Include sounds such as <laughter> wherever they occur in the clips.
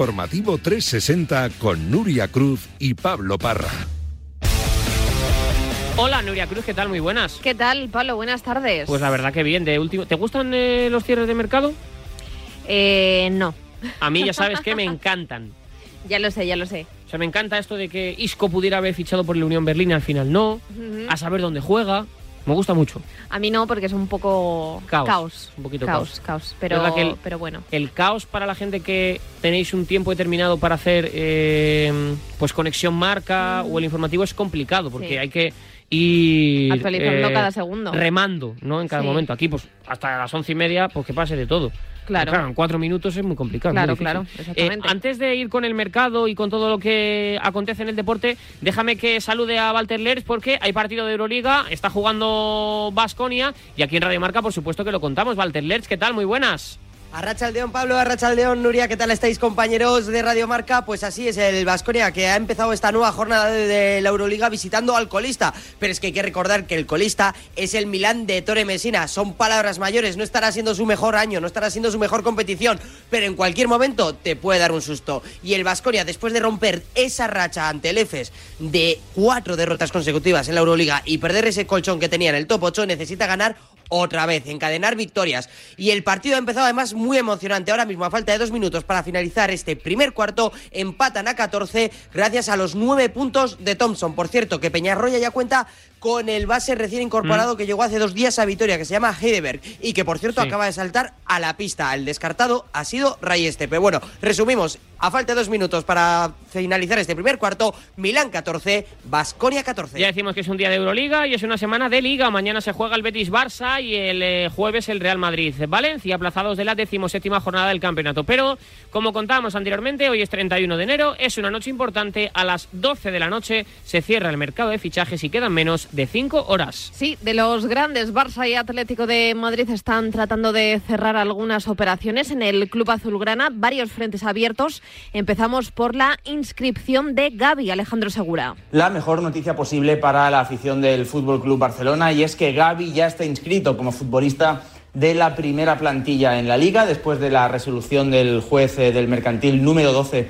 Informativo 360 con Nuria Cruz y Pablo Parra. Hola Nuria Cruz, ¿qué tal? Muy buenas. ¿Qué tal, Pablo? Buenas tardes. Pues la verdad que bien. De último, ¿Te gustan eh, los cierres de mercado? Eh, no. A mí ya sabes que me <laughs> encantan. Ya lo sé, ya lo sé. O sea, me encanta esto de que Isco pudiera haber fichado por el Unión Berlín y al final no. A saber dónde juega. Me gusta mucho. A mí no, porque es un poco caos. Un poquito caos. Caos, caos. Pero, el, pero bueno. El caos para la gente que tenéis un tiempo determinado para hacer eh, pues conexión marca o el informativo es complicado porque Sí. hay que ir Actualizando eh, cada segundo. remando ¿no? en cada Sí. momento. Aquí, pues hasta las once y media, pues que pase de todo. Claro. Pero en cuatro minutos es muy complicado. Claro, muy claro, exactamente. Eh, antes de ir con el mercado y con todo lo que acontece en el deporte, déjame que salude a Walter Lerch porque hay partido de Euroliga, está jugando Basconia y aquí en Radio Marca, por supuesto que lo contamos. Walter Lerch, ¿qué tal? Muy buenas. Arrachaldeón Pablo, Arrachaldeón Nuria, ¿qué tal estáis compañeros de Radio Marca? Pues así es el Vasconia que ha empezado esta nueva jornada de, la Euroliga visitando al colista. Pero es que hay que recordar que el colista es el Milán de Torre Messina. Son palabras mayores, no estará siendo su mejor año, no estará siendo su mejor competición, pero en cualquier momento te puede dar un susto. Y el Vasconia, después de romper esa racha ante el EFES de cuatro derrotas consecutivas en la Euroliga y perder ese colchón que tenía en el top 8, necesita ganar otra vez, encadenar victorias. Y el partido ha empezado además muy emocionante. Ahora mismo, a falta de dos minutos para finalizar este primer cuarto, empatan a 14 gracias a los nueve puntos de Thompson. Por cierto, que Peñarroya ya cuenta con el base recién incorporado que llegó hace dos días a Vitoria, que se llama Heidelberg, y que por cierto Sí. acaba de saltar a la pista. El descartado ha sido Ray Estepe. Bueno, resumimos, a falta de dos minutos para finalizar este primer cuarto, Milán 14, Basconia 14. Ya decimos que es un día de Euroliga y es una semana de Liga. Mañana se juega el Betis Barça y el eh, jueves el Real Madrid Valencia, aplazados de la decimoséptima jornada del campeonato. Pero, como contábamos anteriormente, hoy es 31 de enero, es una noche importante. A las 12 de la noche se cierra el mercado de fichajes y quedan menos de 5 horas. Sí, de los grandes, Barça y Atlético de Madrid están tratando de cerrar algunas operaciones en el Club Azulgrana, varios frentes abiertos. Empezamos por la inscripción de Gaby Alejandro Segura. la mejor noticia posible para la afición del Fútbol Club Barcelona y es que Gaby ya está inscrito como futbolista de la primera plantilla en la liga después de la resolución del juez eh, del mercantil número 12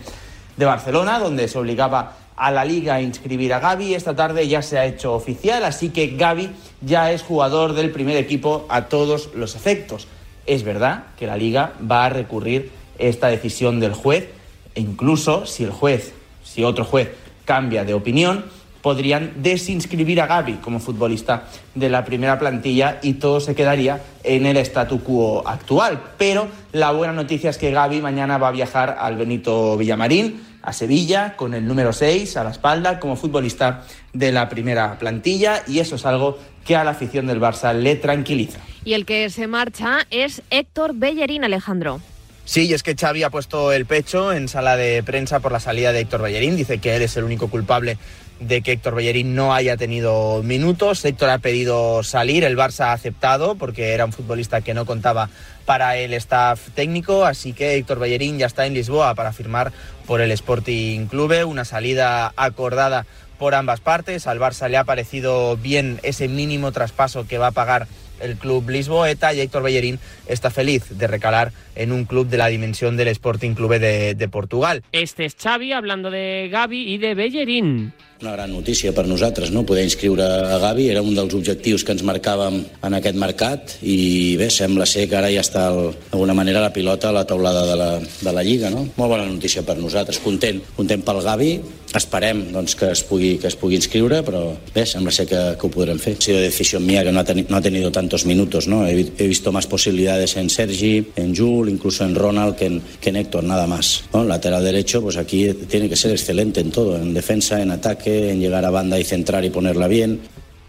de Barcelona donde se obligaba a la liga inscribir a Gaby. Esta tarde ya se ha hecho oficial, así que Gaby ya es jugador del primer equipo a todos los efectos. Es verdad que la liga va a recurrir esta decisión del juez e incluso si el juez, si otro juez cambia de opinión, podrían desinscribir a Gaby como futbolista de la primera plantilla y todo se quedaría en el statu quo actual. Pero la buena noticia es que Gaby mañana va a viajar al Benito Villamarín, a Sevilla, con el número 6 a la espalda como futbolista de la primera plantilla y eso es algo que a la afición del Barça le tranquiliza. Y el que se marcha es Héctor Bellerín Alejandro. Sí, y es que Xavi ha puesto el pecho en sala de prensa por la salida de Héctor Bellerín. Dice que él es el único culpable de que Héctor Bellerín no haya tenido minutos. Héctor ha pedido salir, el Barça ha aceptado porque era un futbolista que no contaba para el staff técnico, así que Héctor Bellerín ya está en Lisboa para firmar por el Sporting Clube, una salida acordada por ambas partes. Al Barça le ha parecido bien ese mínimo traspaso que va a pagar el club lisboeta y Héctor Bellerín está feliz de recalar en un club de la dimensión del Sporting Clube de, de Portugal. Este es Xavi hablando de Gaby i de Bellerín. Una gran notícia per nosaltres, no? poder inscriure a Gavi, era un dels objectius que ens marcàvem en aquest mercat i bé, sembla ser que ara ja està d'alguna manera la pilota a la taulada de la, de la Lliga. No? Molt bona notícia per nosaltres, content, content pel Gavi, esperem doncs, que, es pugui, que es pugui inscriure, però bé, sembla ser que, que ho podrem fer. Ha sido decisión mía que no ha, teni- no ha tenido tantos minutos, ¿no? He, he visto más posibilidades en Sergi, en Jul, incluso en Ronald que en, que en Héctor, nada más. ¿no? Lateral derecho, pues aquí tiene que ser excelente en todo, en defensa, en ataque, en llegar a banda y centrar y ponerla bien.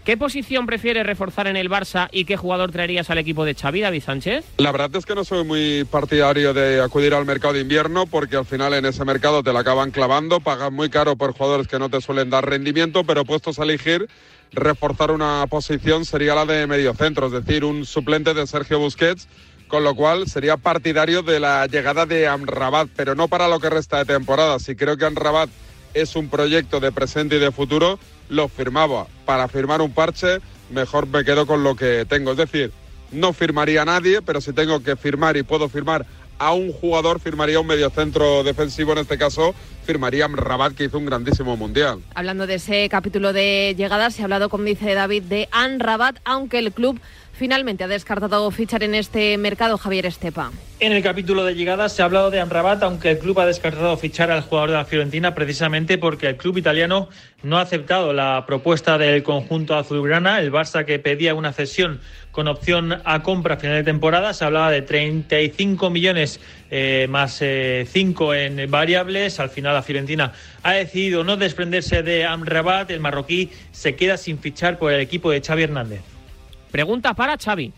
¿Qué posición prefiere reforzar en el Barça y qué jugador traerías al equipo de Xavi, David Sánchez? La verdad es que no soy muy partidario de acudir al mercado de invierno porque al final en ese mercado te la acaban clavando, pagan muy caro por jugadores que no te suelen dar rendimiento, pero puestos a elegir, reforzar una posición sería la de mediocentro, es decir, un suplente de Sergio Busquets, con lo cual sería partidario de la llegada de Amrabat, pero no para lo que resta de temporada. Si creo que Amrabat es un proyecto de presente y de futuro, lo firmaba. Para firmar un parche, mejor me quedo con lo que tengo. Es decir, no firmaría a nadie, pero si tengo que firmar y puedo firmar a un jugador, firmaría un mediocentro defensivo, en este caso firmaría Rabat, que hizo un grandísimo mundial. Hablando de ese capítulo de llegadas, se ha hablado, como dice David, de Rabat, aunque el club finalmente ha descartado fichar en este mercado Javier Estepa. En el capítulo de llegadas se ha hablado de Amrabat, aunque el club ha descartado fichar al jugador de la Fiorentina precisamente porque el club italiano no ha aceptado la propuesta del conjunto azulgrana. El Barça que pedía una cesión con opción a compra a final de temporada. Se hablaba de 35 millones eh, más 5 eh, en variables. Al final la Fiorentina ha decidido no desprenderse de Amrabat. El marroquí se queda sin fichar por el equipo de Xavi Hernández. Pregunta para Xavi.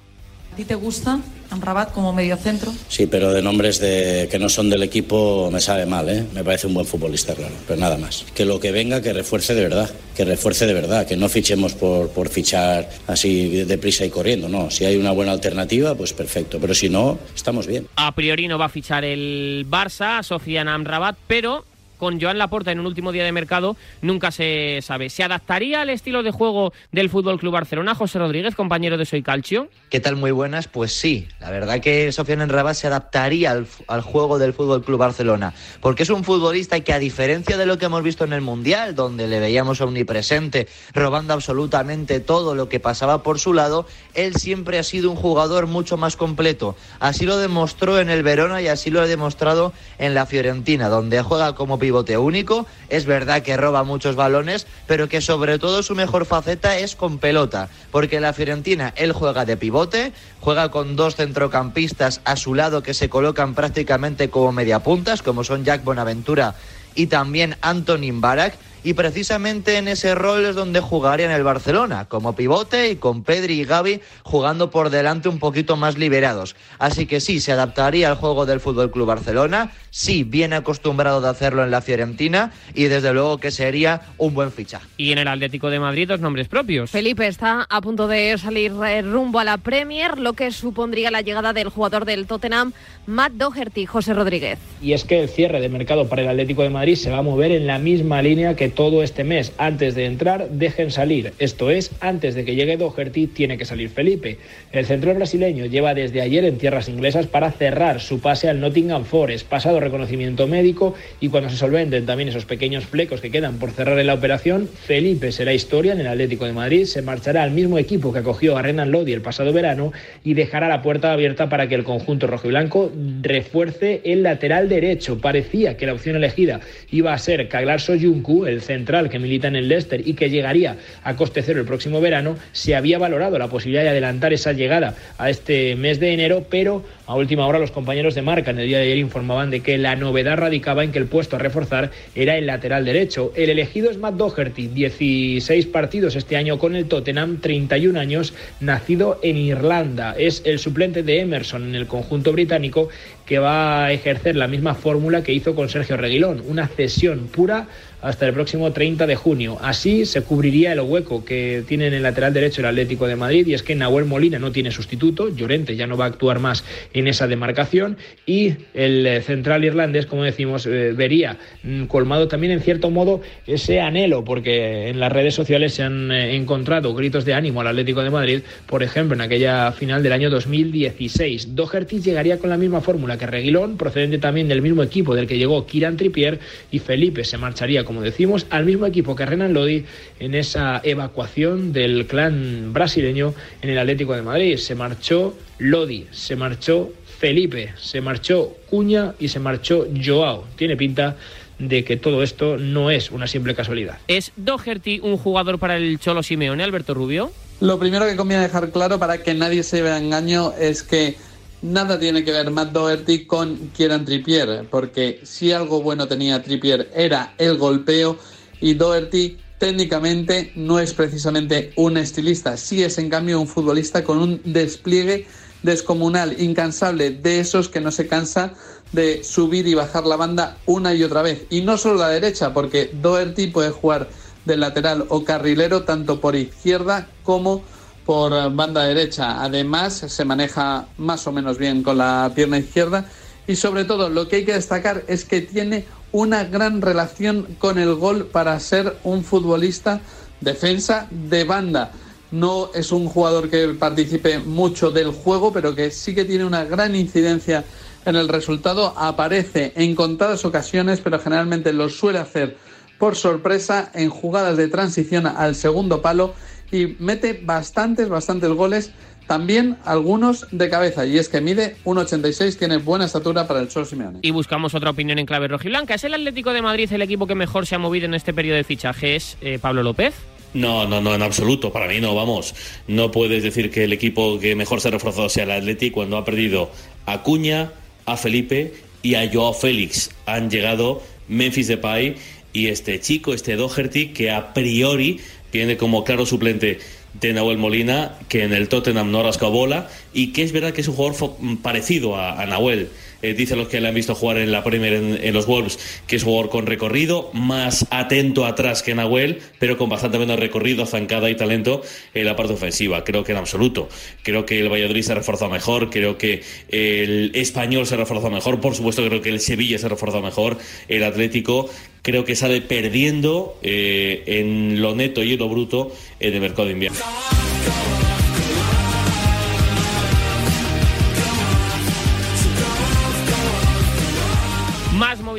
¿A ti te gusta Amrabat como mediocentro? Sí, pero de nombres de, que no son del equipo me sabe mal, ¿eh? Me parece un buen futbolista, claro, pero nada más. Que lo que venga, que refuerce de verdad, que refuerce de verdad, que no fichemos por, por fichar así deprisa y corriendo, no. Si hay una buena alternativa, pues perfecto, pero si no, estamos bien. A priori no va a fichar el Barça, Sofian Amrabat, pero con Joan Laporta en un último día de mercado, nunca se sabe. ¿Se adaptaría al estilo de juego del Fútbol Club Barcelona? José Rodríguez, compañero de Soy Calcio. ¿Qué tal? Muy buenas. Pues sí, la verdad que Sofian Enrabat se adaptaría al, juego del Fútbol Club Barcelona, porque es un futbolista que a diferencia de lo que hemos visto en el Mundial, donde le veíamos omnipresente, robando absolutamente todo lo que pasaba por su lado, él siempre ha sido un jugador mucho más completo. Así lo demostró en el Verona y así lo ha demostrado en la Fiorentina, donde juega como pivote único. Es verdad que roba muchos balones, pero que sobre todo su mejor faceta es con pelota, porque la Fiorentina él juega de pivote, juega con dos centrocampistas a su lado que se colocan prácticamente como mediapuntas, como son Jack Bonaventura y también Antonin Barak y precisamente en ese rol es donde jugaría en el Barcelona, como pivote y con Pedri y Gaby jugando por delante un poquito más liberados. Así que sí, se adaptaría al juego del Fútbol Club Barcelona, sí, viene acostumbrado de hacerlo en la Fiorentina y desde luego que sería un buen fichaje. Y en el Atlético de Madrid, dos nombres propios. Felipe está a punto de salir eh, rumbo a la Premier, lo que supondría la llegada del jugador del Tottenham, Matt Doherty, José Rodríguez. Y es que el cierre de mercado para el Atlético de Madrid se va a mover en la misma línea que todo este mes antes de entrar dejen salir. Esto es, antes de que llegue Doherty tiene que salir Felipe. El central brasileño lleva desde ayer en tierras inglesas para cerrar su pase al Nottingham Forest, pasado reconocimiento médico y cuando se solventen también esos pequeños flecos que quedan por cerrar en la operación, Felipe será historia en el Atlético de Madrid, se marchará al mismo equipo que acogió a Renan Lodi el pasado verano y dejará la puerta abierta para que el conjunto rojo y blanco refuerce el lateral derecho. Parecía que la opción elegida iba a ser Kaglar Soyuncu, el central que milita en el Leicester y que llegaría a coste cero el próximo verano, se había valorado la posibilidad de adelantar esa llegada a este mes de enero, pero a última hora los compañeros de marca en el día de ayer informaban de que la novedad radicaba en que el puesto a reforzar era el lateral derecho. El elegido es Matt Doherty, 16 partidos este año con el Tottenham, 31 años, nacido en Irlanda. Es el suplente de Emerson en el conjunto británico que va a ejercer la misma fórmula que hizo con Sergio Reguilón, una cesión pura hasta el próximo 30 de junio. Así se cubriría el hueco que tiene en el lateral derecho el Atlético de Madrid y es que Nahuel Molina no tiene sustituto, Llorente ya no va a actuar más en esa demarcación y el eh, central irlandés, como decimos, eh, vería mm, colmado también en cierto modo ese anhelo porque en las redes sociales se han eh, encontrado gritos de ánimo al Atlético de Madrid, por ejemplo, en aquella final del año 2016. Doherty llegaría con la misma fórmula que Reguilón, procedente también del mismo equipo del que llegó Kiran Trippier y Felipe se marcharía como decimos, al mismo equipo que Renan Lodi en esa evacuación del clan brasileño en el Atlético de Madrid. Se marchó Lodi, se marchó Felipe, se marchó Cuña y se marchó Joao. Tiene pinta de que todo esto no es una simple casualidad. ¿Es Doherty un jugador para el Cholo Simeone, Alberto Rubio? Lo primero que conviene dejar claro para que nadie se vea engaño es que nada tiene que ver Matt Doherty con Kieran Trippier, porque si algo bueno tenía Trippier era el golpeo y Doherty técnicamente no es precisamente un estilista, sí es en cambio un futbolista con un despliegue descomunal, incansable, de esos que no se cansa de subir y bajar la banda una y otra vez. Y no solo la derecha, porque Doherty puede jugar de lateral o carrilero tanto por izquierda como por banda derecha. Además, se maneja más o menos bien con la pierna izquierda. Y sobre todo, lo que hay que destacar es que tiene una gran relación con el gol para ser un futbolista defensa de banda. No es un jugador que participe mucho del juego, pero que sí que tiene una gran incidencia en el resultado, aparece en contadas ocasiones, pero generalmente lo suele hacer por sorpresa en jugadas de transición al segundo palo y mete bastantes, bastantes goles también algunos de cabeza, y es que mide 1,86, tiene buena estatura para el Cholo Simeone. Y buscamos otra opinión en clave rojiblanca. ¿Es el Atlético de Madrid el equipo que mejor se ha movido en este periodo de fichajes, eh, Pablo López? No, no, no, en absoluto. Para mí no, vamos. No puedes decir que el equipo que mejor se ha reforzado sea el Atlético cuando ha perdido a Cuña, a Felipe y a Joao Félix. Han llegado Memphis Depay y este chico, este Doherty, que a priori tiene como claro suplente de Nahuel Molina, que en el Tottenham no ha rascado bola y que es verdad que es un jugador parecido a, Nahuel. Eh, dicen los que le han visto jugar en la Premier en, los Wolves que es jugador con recorrido, más atento atrás que Nahuel, pero con bastante menos recorrido, zancada y talento en la parte ofensiva. Creo que en absoluto. Creo que el Valladolid se ha reforzado mejor, creo que el Español se ha reforzado mejor, por supuesto creo que el Sevilla se ha reforzado mejor, el Atlético creo que sale perdiendo eh, en lo neto y en lo bruto en el mercado de invierno.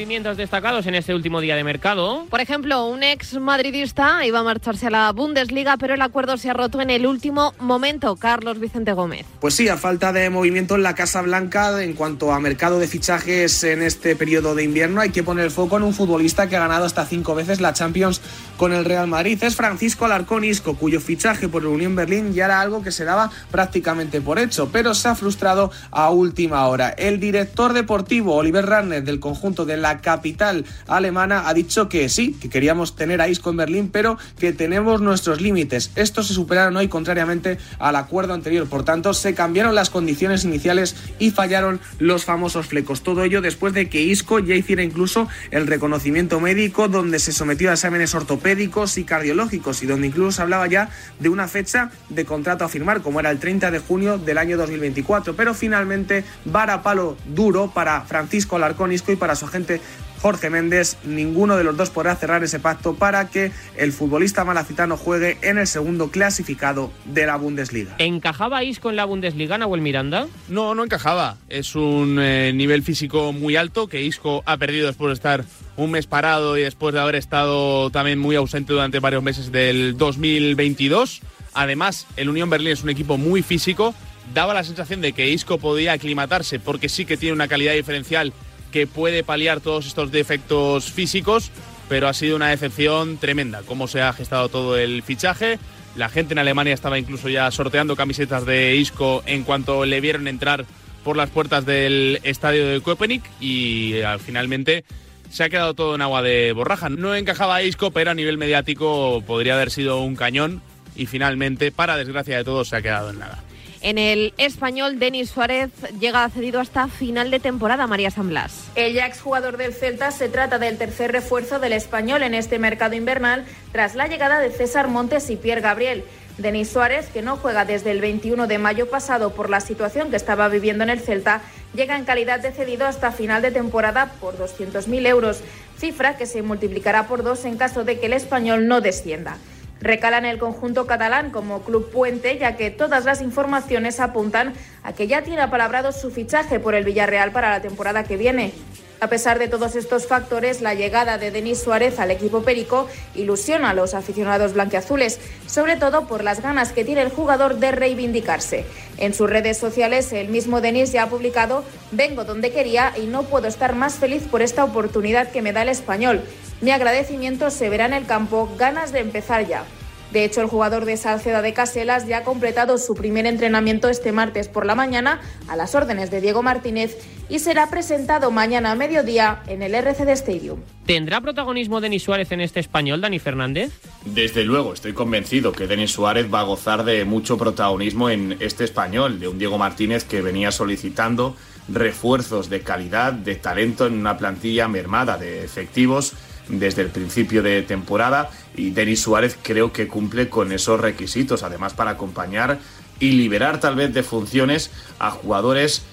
Movimientos destacados en este último día de mercado. Por ejemplo, un ex madridista iba a marcharse a la Bundesliga, pero el acuerdo se ha roto en el último momento. Carlos Vicente Gómez. Pues sí, a falta de movimiento en la Casa Blanca en cuanto a mercado de fichajes en este periodo de invierno, hay que poner el foco en un futbolista que ha ganado hasta cinco veces la Champions con el Real Madrid. Es Francisco Alarcón Isco, cuyo fichaje por el Unión Berlín ya era algo que se daba prácticamente por hecho, pero se ha frustrado a última hora. El director deportivo Oliver Ranner del conjunto de la capital alemana ha dicho que sí, que queríamos tener a Isco en Berlín, pero que tenemos nuestros límites. Estos se superaron hoy contrariamente al acuerdo anterior. Por tanto, se cambiaron las condiciones iniciales y fallaron los famosos flecos. Todo ello después de que Isco ya hiciera incluso el reconocimiento médico, donde se sometió a exámenes ortopédicos y cardiológicos y donde incluso se hablaba ya de una fecha de contrato a firmar, como era el 30 de junio del año 2024. Pero finalmente, vara palo duro para Francisco Alarcón Isco y para su agente Jorge Méndez, ninguno de los dos podrá cerrar ese pacto para que el futbolista malacitano juegue en el segundo clasificado de la Bundesliga. ¿Encajaba Isco en la Bundesliga, Nahuel Miranda? No, no encajaba. Es un eh, nivel físico muy alto que Isco ha perdido después de estar un mes parado y después de haber estado también muy ausente durante varios meses del 2022. Además, el Unión Berlín es un equipo muy físico. Daba la sensación de que Isco podía aclimatarse porque sí que tiene una calidad diferencial que puede paliar todos estos defectos físicos, pero ha sido una decepción tremenda cómo se ha gestado todo el fichaje. La gente en Alemania estaba incluso ya sorteando camisetas de Isco en cuanto le vieron entrar por las puertas del estadio de Köpenick y eh, finalmente se ha quedado todo en agua de borraja. No encajaba Isco, pero a nivel mediático podría haber sido un cañón y finalmente, para desgracia de todos, se ha quedado en nada. En el español, Denis Suárez llega cedido hasta final de temporada, María San Blas. El ya exjugador del Celta se trata del tercer refuerzo del español en este mercado invernal tras la llegada de César Montes y Pierre Gabriel. Denis Suárez, que no juega desde el 21 de mayo pasado por la situación que estaba viviendo en el Celta, llega en calidad de cedido hasta final de temporada por 200.000 euros, cifra que se multiplicará por dos en caso de que el español no descienda. Recala en el conjunto catalán como club puente, ya que todas las informaciones apuntan a que ya tiene apalabrado su fichaje por el Villarreal para la temporada que viene. A pesar de todos estos factores, la llegada de Denis Suárez al equipo Perico ilusiona a los aficionados blanqueazules, sobre todo por las ganas que tiene el jugador de reivindicarse. En sus redes sociales, el mismo Denis ya ha publicado Vengo donde quería y no puedo estar más feliz por esta oportunidad que me da el español. Mi agradecimiento se verá en el campo, ganas de empezar ya. De hecho, el jugador de Salceda de Caselas ya ha completado su primer entrenamiento este martes por la mañana a las órdenes de Diego Martínez y será presentado mañana a mediodía en el RCD Stadium. ¿Tendrá protagonismo Denis Suárez en este español, Dani Fernández? Desde luego, estoy convencido que Denis Suárez va a gozar de mucho protagonismo en este español, de un Diego Martínez que venía solicitando refuerzos de calidad, de talento en una plantilla mermada de efectivos desde el principio de temporada y Denis Suárez creo que cumple con esos requisitos, además para acompañar y liberar tal vez de funciones a jugadores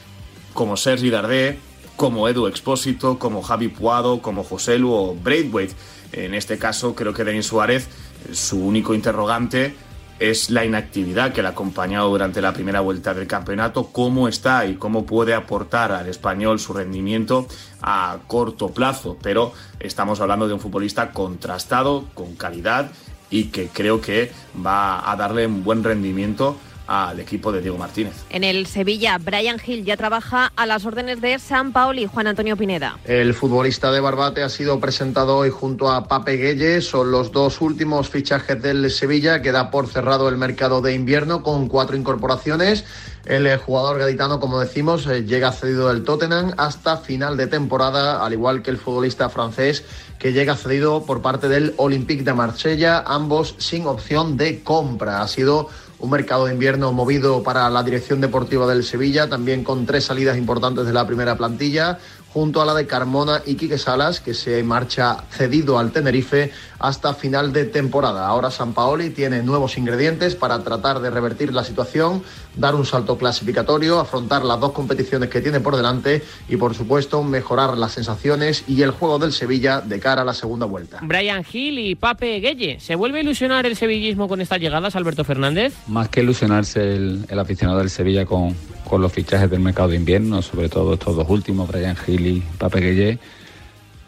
como Sergi Dardé, como Edu Expósito, como Javi Puado, como José Lu o Braithwaite. En este caso creo que Denis Suárez, su único interrogante es la inactividad que le ha acompañado durante la primera vuelta del campeonato, cómo está y cómo puede aportar al español su rendimiento a corto plazo. Pero estamos hablando de un futbolista contrastado, con calidad y que creo que va a darle un buen rendimiento al equipo de Diego Martínez. En el Sevilla, Brian Hill ya trabaja a las órdenes de San Paoli, Juan Antonio Pineda. El futbolista de Barbate ha sido presentado hoy junto a Pape Gueye. Son los dos últimos fichajes del Sevilla. Queda por cerrado el mercado de invierno con cuatro incorporaciones. El eh, jugador gaditano, como decimos, eh, llega cedido del Tottenham hasta final de temporada, al igual que el futbolista francés que llega cedido por parte del Olympique de Marsella, ambos sin opción de compra. Ha sido un mercado de invierno movido para la dirección deportiva del Sevilla, también con tres salidas importantes de la primera plantilla, junto a la de Carmona y Quique Salas, que se marcha cedido al Tenerife hasta final de temporada. Ahora San Paoli tiene nuevos ingredientes para tratar de revertir la situación, dar un salto clasificatorio, afrontar las dos competiciones que tiene por delante y, por supuesto, mejorar las sensaciones y el juego del Sevilla de cara a la segunda vuelta. Brian Gil y Pape Gueye. ¿Se vuelve a ilusionar el sevillismo con estas llegadas, Alberto Fernández? Más que ilusionarse el, el aficionado del Sevilla con, con los fichajes del mercado de invierno, sobre todo estos dos últimos, Brian Gil y Pape Gueye,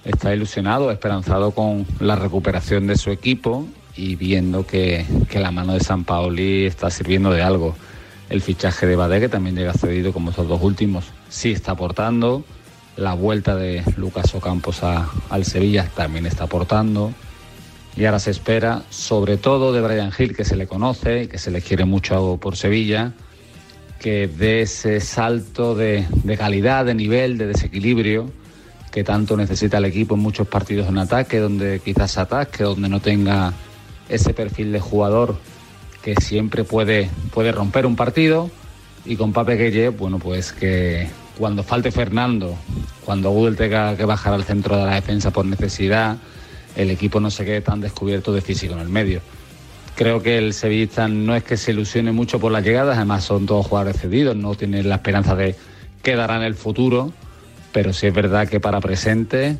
está ilusionado, esperanzado con la recuperación de su equipo y viendo que, que la mano de San Paoli está sirviendo de algo. El fichaje de Badé, que también llega cedido como estos dos últimos, sí está aportando. La vuelta de Lucas Ocampos a, al Sevilla también está aportando. Y ahora se espera, sobre todo de Brian Hill, que se le conoce que se le quiere mucho por Sevilla, que dé ese salto de, de calidad, de nivel, de desequilibrio que tanto necesita el equipo en muchos partidos en ataque, donde quizás ataque, donde no tenga ese perfil de jugador que siempre puede, puede romper un partido. Y con Pape Gueye, bueno, pues que cuando falte Fernando, cuando Google tenga que bajar al centro de la defensa por necesidad, el equipo no se quede tan descubierto de físico en el medio. Creo que el Sevilla no es que se ilusione mucho por las llegadas, además son todos jugadores cedidos, no tienen la esperanza de que darán el futuro, pero sí es verdad que para presente,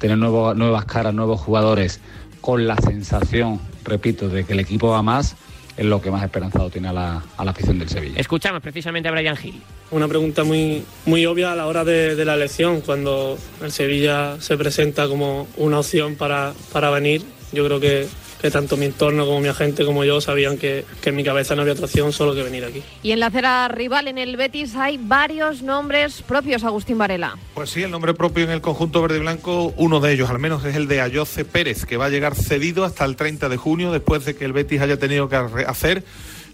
tener nuevo, nuevas caras, nuevos jugadores, con la sensación, repito, de que el equipo va más, es lo que más esperanzado tiene a la, a la afición del Sevilla. Escuchamos precisamente a Brian Hill. Una pregunta muy, muy obvia a la hora de, de la elección, cuando el Sevilla se presenta como una opción para, para venir. Yo creo que que tanto mi entorno como mi agente como yo sabían que, que, en mi cabeza no había otra opción solo que venir aquí. Y en la acera rival, en el Betis, hay varios nombres propios, Agustín Varela. Pues sí, el nombre propio en el conjunto verde y blanco, uno de ellos al menos es el de Ayoce Pérez, que va a llegar cedido hasta el 30 de junio, después de que el Betis haya tenido que hacer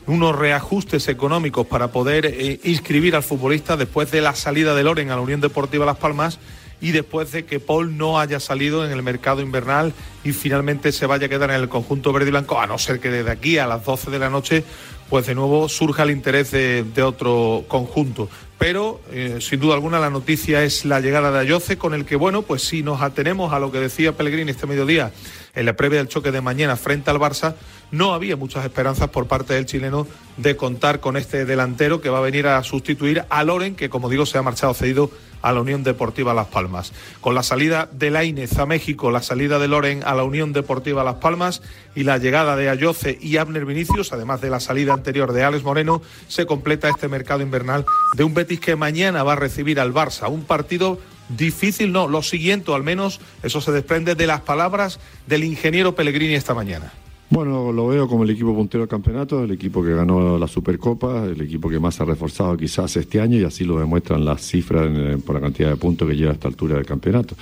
unos reajustes económicos para poder eh, inscribir al futbolista después de la salida de Loren a la Unión Deportiva Las Palmas y después de que Paul no haya salido en el mercado invernal y finalmente se vaya a quedar en el conjunto verde y blanco, a no ser que desde aquí a las 12 de la noche, pues de nuevo surja el interés de, otro conjunto. Pero, eh, sin duda alguna, la noticia es la llegada de Ayoce, con el que, bueno, pues si nos atenemos a lo que decía Pellegrini este mediodía en la previa del choque de mañana frente al Barça, no había muchas esperanzas por parte del chileno de contar con este delantero que va a venir a sustituir a Loren, que como digo se ha marchado cedido a la Unión Deportiva Las Palmas. Con la salida de Lainez a México, la salida de Loren a la Unión Deportiva Las Palmas y la llegada de Ayoce y Abner Vinicius, además de la salida anterior de Alex Moreno, se completa este mercado invernal de un Betis que mañana va a recibir al Barça, un partido difícil, no, lo siguiente, al menos eso se desprende de las palabras del ingeniero Pellegrini esta mañana. Bueno, lo veo como el equipo puntero del campeonato, el equipo que ganó la Supercopa, el equipo que más ha reforzado quizás este año y así lo demuestran las cifras por la cantidad de puntos que lleva a esta altura del campeonato.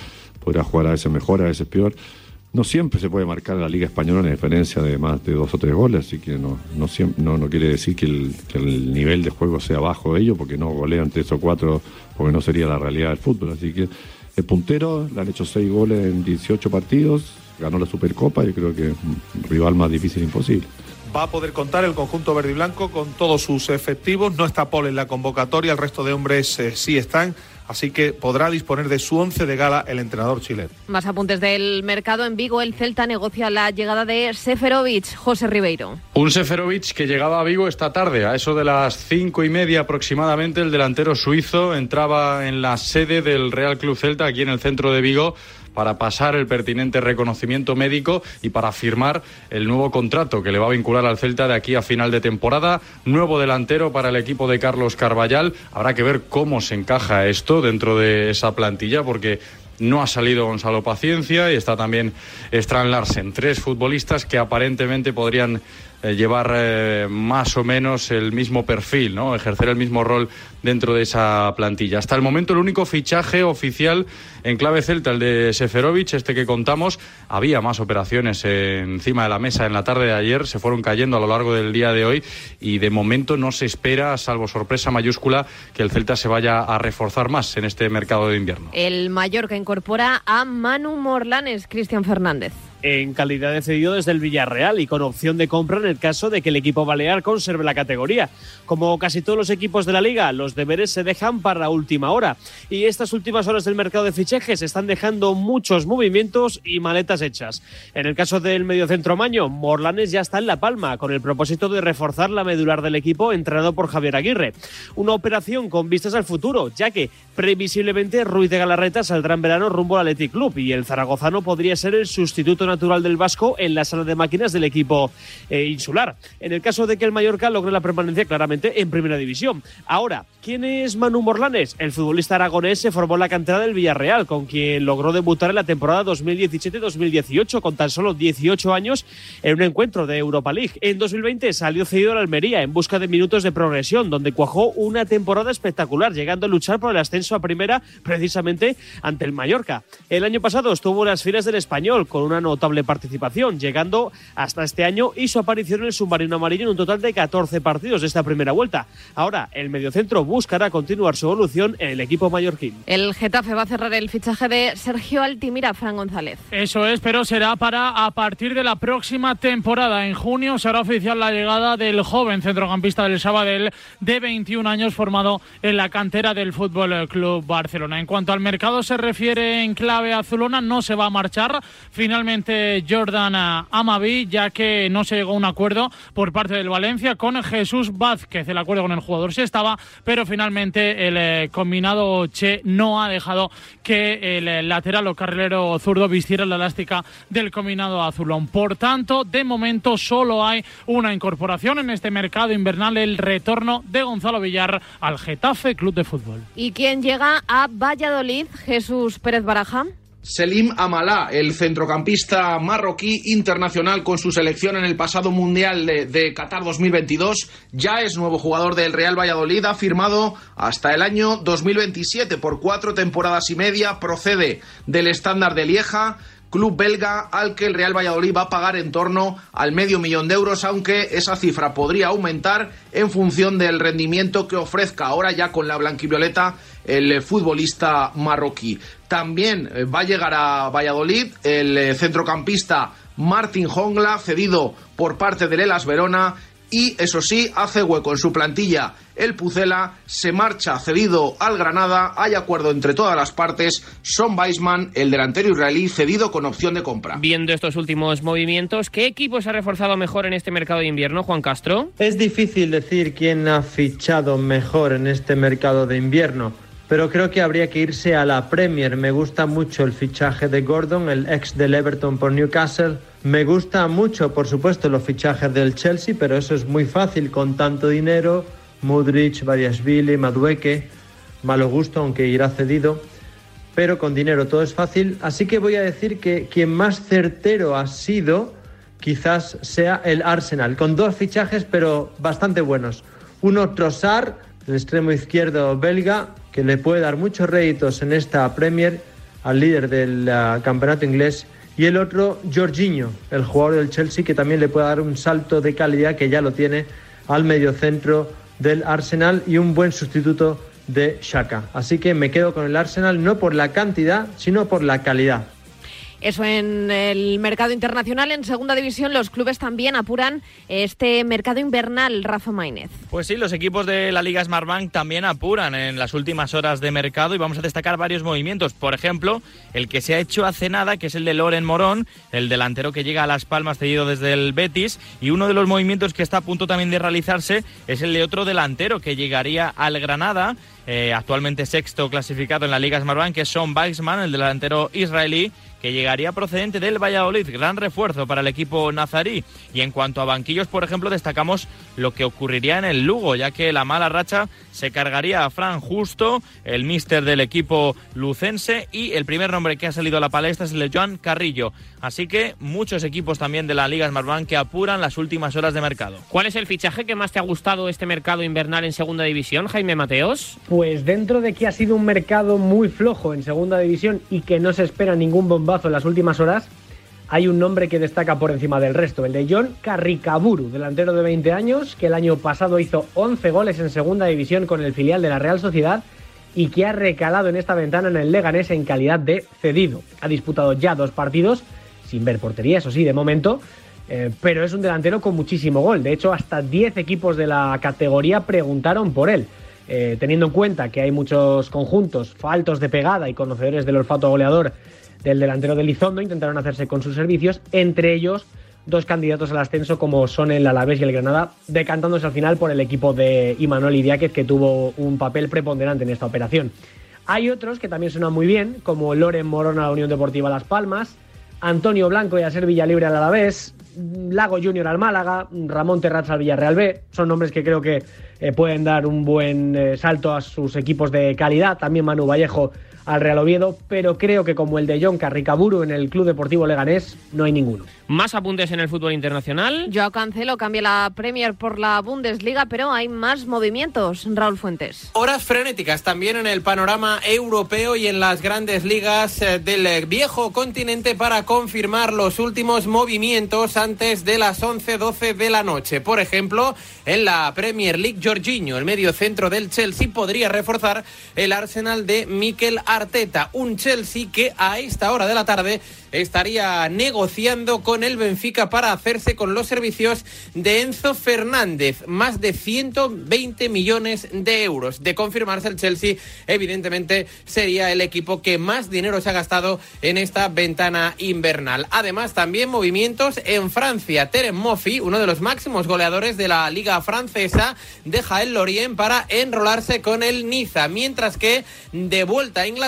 Podrá jugar a veces mejor, a veces peor. No siempre se puede marcar la Liga Española en diferencia de más de dos o tres goles, así que no, no, no, quiere decir que el, que el, nivel de juego sea bajo de ellos, porque no golean tres o cuatro, porque no sería la realidad del fútbol. Así que el puntero le han hecho seis goles en 18 partidos, ganó la Supercopa y creo que un rival más difícil imposible. Va a poder contar el conjunto verde y blanco con todos sus efectivos. No está Paul en la convocatoria, el resto de hombres eh, sí están. Así que podrá disponer de su once de gala el entrenador chileno. Más apuntes del mercado en Vigo. El Celta negocia la llegada de Seferovic, José Ribeiro. Un Seferovic que llegaba a Vigo esta tarde, a eso de las cinco y media aproximadamente. El delantero suizo entraba en la sede del Real Club Celta aquí en el centro de Vigo para pasar el pertinente reconocimiento médico y para firmar el nuevo contrato que le va a vincular al Celta de aquí a final de temporada. Nuevo delantero para el equipo de Carlos Carballal. Habrá que ver cómo se encaja esto dentro de esa plantilla porque no ha salido Gonzalo Paciencia y está también Strand Larsen. Tres futbolistas que aparentemente podrían eh, llevar eh, más o menos el mismo perfil, ¿no? ejercer el mismo rol dentro de esa plantilla. Hasta el momento el único fichaje oficial en clave celta, el de Seferovic, este que contamos, había más operaciones encima de la mesa en la tarde de ayer, se fueron cayendo a lo largo del día de hoy y de momento no se espera, salvo sorpresa mayúscula, que el Celta se vaya a reforzar más en este mercado de invierno. El Mallorca incorpora a Manu Morlanes, Cristian Fernández en calidad de cedido desde el Villarreal y con opción de compra en el caso de que el equipo balear conserve la categoría. Como casi todos los equipos de la liga, los deberes se dejan para la última hora y estas últimas horas del mercado de fichajes están dejando muchos movimientos y maletas hechas. En el caso del mediocentro Maño, Morlanes ya está en La Palma con el propósito de reforzar la medular del equipo entrenado por Javier Aguirre. Una operación con vistas al futuro, ya que previsiblemente Ruiz de Galarreta saldrá en verano rumbo al Athletic Club y el zaragozano podría ser el sustituto natural del Vasco en la sala de máquinas del equipo eh, insular. En el caso de que el Mallorca logre la permanencia claramente en primera división. Ahora, ¿quién es Manu Morlanes? El futbolista aragonés se formó en la cantera del Villarreal, con quien logró debutar en la temporada 2017-2018 con tan solo 18 años en un encuentro de Europa League. En 2020 salió cedido a la Almería en busca de minutos de progresión, donde cuajó una temporada espectacular, llegando a luchar por el ascenso a primera precisamente ante el Mallorca. El año pasado estuvo en las filas del español con una nota participación, llegando hasta este año y su aparición en el submarino amarillo en un total de 14 partidos de esta primera vuelta. Ahora, el mediocentro buscará continuar su evolución en el equipo mallorquín. El Getafe va a cerrar el fichaje de Sergio Altimira, Fran González. Eso es, pero será para a partir de la próxima temporada. En junio será oficial la llegada del joven centrocampista del Sabadell de 21 años formado en la cantera del Fútbol Club Barcelona. En cuanto al mercado se refiere en clave azulona, no se va a marchar. Finalmente Jordan Amavi, ya que no se llegó a un acuerdo por parte del Valencia con Jesús Vázquez. El acuerdo con el jugador sí estaba, pero finalmente el eh, combinado Che no ha dejado que el eh, lateral o carrilero zurdo vistiera la elástica del combinado azulón. Por tanto, de momento solo hay una incorporación en este mercado invernal, el retorno de Gonzalo Villar al Getafe Club de Fútbol. ¿Y quién llega a Valladolid? Jesús Pérez Baraja. Selim Amalá, el centrocampista marroquí internacional con su selección en el pasado Mundial de, Qatar 2022, ya es nuevo jugador del Real Valladolid, ha firmado hasta el año 2027 por cuatro temporadas y media, procede del estándar de Lieja, club belga al que el Real Valladolid va a pagar en torno al medio millón de euros, aunque esa cifra podría aumentar en función del rendimiento que ofrezca ahora ya con la blanquivioleta el futbolista marroquí. También eh, va a llegar a Valladolid el eh, centrocampista Martin Hongla, cedido por parte del Elas Verona y eso sí, hace hueco en su plantilla. El Pucela se marcha cedido al Granada, hay acuerdo entre todas las partes. Son Weisman, el delantero israelí, cedido con opción de compra. Viendo estos últimos movimientos, ¿qué equipo se ha reforzado mejor en este mercado de invierno, Juan Castro? Es difícil decir quién ha fichado mejor en este mercado de invierno pero creo que habría que irse a la Premier. Me gusta mucho el fichaje de Gordon, el ex del Everton por Newcastle. Me gusta mucho, por supuesto, los fichajes del Chelsea, pero eso es muy fácil con tanto dinero. Mudrich, Variasvili, Madueke, malo gusto, aunque irá cedido. Pero con dinero todo es fácil. Así que voy a decir que quien más certero ha sido quizás sea el Arsenal, con dos fichajes pero bastante buenos. Uno Trossard, el extremo izquierdo belga, que le puede dar muchos réditos en esta Premier al líder del ah, campeonato inglés. Y el otro, Jorginho, el jugador del Chelsea, que también le puede dar un salto de calidad que ya lo tiene al mediocentro del Arsenal y un buen sustituto de Shaka. Así que me quedo con el Arsenal no por la cantidad, sino por la calidad. Eso en el mercado internacional. En segunda división, los clubes también apuran este mercado invernal, Rafa Maínez. Pues sí, los equipos de la Liga Smartbank también apuran en las últimas horas de mercado y vamos a destacar varios movimientos. Por ejemplo, el que se ha hecho hace nada, que es el de Loren Morón, el delantero que llega a Las Palmas cedido desde el Betis. Y uno de los movimientos que está a punto también de realizarse es el de otro delantero que llegaría al Granada eh, actualmente sexto clasificado en la Liga Smartbank, que es Sean Weissman, el delantero israelí, que llegaría procedente del Valladolid. Gran refuerzo para el equipo nazarí. Y en cuanto a banquillos, por ejemplo, destacamos lo que ocurriría en el Lugo, ya que la mala racha se cargaría a Fran Justo, el míster del equipo lucense, y el primer nombre que ha salido a la palestra es el de Joan Carrillo. Así que muchos equipos también de la Liga Smartbank que apuran las últimas horas de mercado. ¿Cuál es el fichaje que más te ha gustado este mercado invernal en Segunda División, Jaime Mateos? Pues dentro de que ha sido un mercado muy flojo en Segunda División y que no se espera ningún bombazo en las últimas horas, hay un nombre que destaca por encima del resto, el de John Carricaburu, delantero de 20 años, que el año pasado hizo 11 goles en segunda división con el filial de la Real Sociedad y que ha recalado en esta ventana en el Leganés en calidad de cedido. Ha disputado ya dos partidos, sin ver portería, eso sí, de momento, eh, pero es un delantero con muchísimo gol. De hecho, hasta 10 equipos de la categoría preguntaron por él. Eh, teniendo en cuenta que hay muchos conjuntos faltos de pegada y conocedores del olfato goleador del delantero de Lizondo intentaron hacerse con sus servicios, entre ellos dos candidatos al ascenso como son el Alavés y el Granada, decantándose al final por el equipo de Imanol Idiáquez que tuvo un papel preponderante en esta operación. Hay otros que también suenan muy bien, como Loren Morón a la Unión Deportiva Las Palmas, Antonio Blanco y a ser Villalibre al Alavés, Lago Junior al Málaga, Ramón Terrazza al Villarreal B. Son nombres que creo que eh, pueden dar un buen eh, salto a sus equipos de calidad. También Manu Vallejo al Real Oviedo, pero creo que como el de John Carricaburu en el Club Deportivo Leganés, no hay ninguno. Más apuntes en el fútbol internacional. Yo Cancelo cambia la Premier por la Bundesliga, pero hay más movimientos. Raúl Fuentes. Horas frenéticas también en el panorama europeo y en las grandes ligas eh, del viejo continente para confirmar los últimos movimientos antes de las 11-12 de la noche. Por ejemplo, en la Premier League, Jorginho, el medio centro del Chelsea, podría reforzar el Arsenal de Mikel Arteta. Un Chelsea que a esta hora de la tarde estaría negociando con el Benfica para hacerse con los servicios de Enzo Fernández. Más de 120 millones de euros. De confirmarse el Chelsea, evidentemente sería el equipo que más dinero se ha gastado en esta ventana invernal. Además, también movimientos en Francia. Terem Moffi, uno de los máximos goleadores de la liga francesa, deja el Lorient para enrolarse con el Niza. Mientras que de vuelta a Inglaterra,